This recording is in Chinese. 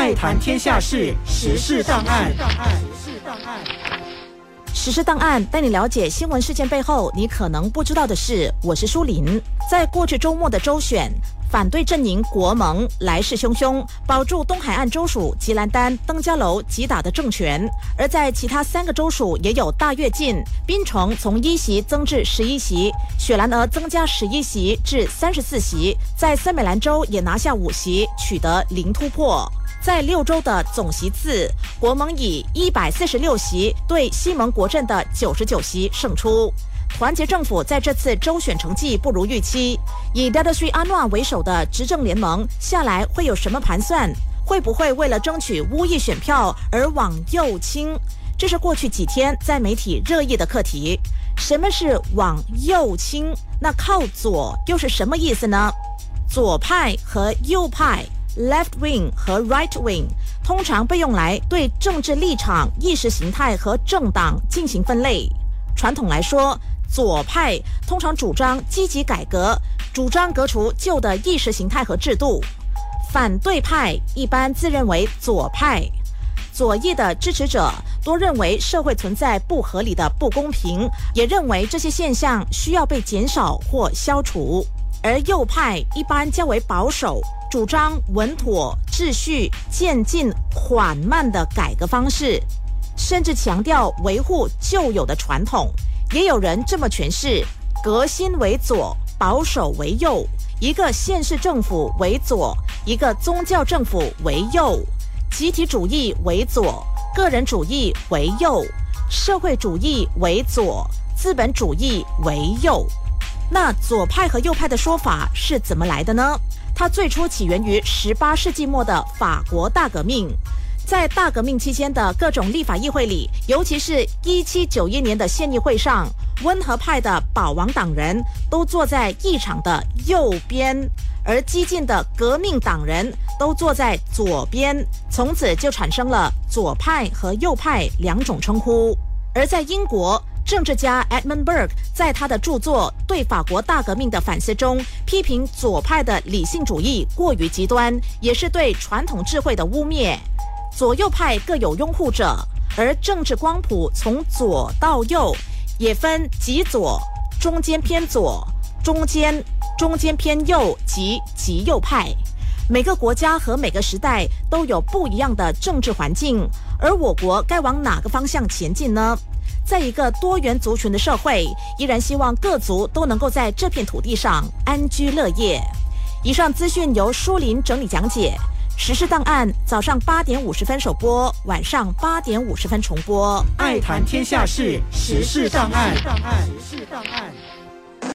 爱谈天下事，时事档案。时事档案带你了解新闻事件背后你可能不知道的事。我是舒林。在过去周末的周选，反对阵营国盟来势汹汹，保住东海岸州属吉兰丹、登嘉楼击打的政权；而在其他三个州属也有大跃进，槟城从一席增至十一席，雪兰莪增加十一席至三十四席，在森美兰州也拿下五席，取得零突破。在六州的总席次，国盟以一百四十六席对西盟国阵的九十九席胜出。团结政府在这次州选成绩不如预期，以 d a d a s r i 阿诺为首的执政联盟下来会有什么盘算？会不会为了争取乌裔选票而往右倾？这是过去几天在媒体热议的课题。什么是往右倾？那靠左又是什么意思呢？左派和右派。Left wing 和 right wing 通常被用来对政治立场、意识形态和政党进行分类。传统来说，左派通常主张积极改革，主张革除旧的意识形态和制度；反对派一般自认为左派。左翼的支持者多认为社会存在不合理的不公平，也认为这些现象需要被减少或消除。而右派一般较为保守。主张稳妥、秩序、渐进、缓慢的改革方式，甚至强调维护旧有的传统。也有人这么诠释：革新为左，保守为右；一个现实政府为左，一个宗教政府为右；集体主义为左，个人主义为右；社会主义为左，资本主义为右。那左派和右派的说法是怎么来的呢？它最初起源于十八世纪末的法国大革命，在大革命期间的各种立法议会里，尤其是一七九一年的县议会上，温和派的保王党人都坐在议场的右边，而激进的革命党人都坐在左边，从此就产生了左派和右派两种称呼。而在英国。政治家 Edmund Burke 在他的著作《对法国大革命的反思》中，批评左派的理性主义过于极端，也是对传统智慧的污蔑。左右派各有拥护者，而政治光谱从左到右也分极左、中间偏左、中间、中间偏右及极右派。每个国家和每个时代都有不一样的政治环境，而我国该往哪个方向前进呢？在一个多元族群的社会，依然希望各族都能够在这片土地上安居乐业。以上资讯由舒林整理讲解。时事档案早上八点五十分首播，晚上八点五十分重播。爱谈天下事，时事档案。时事档案。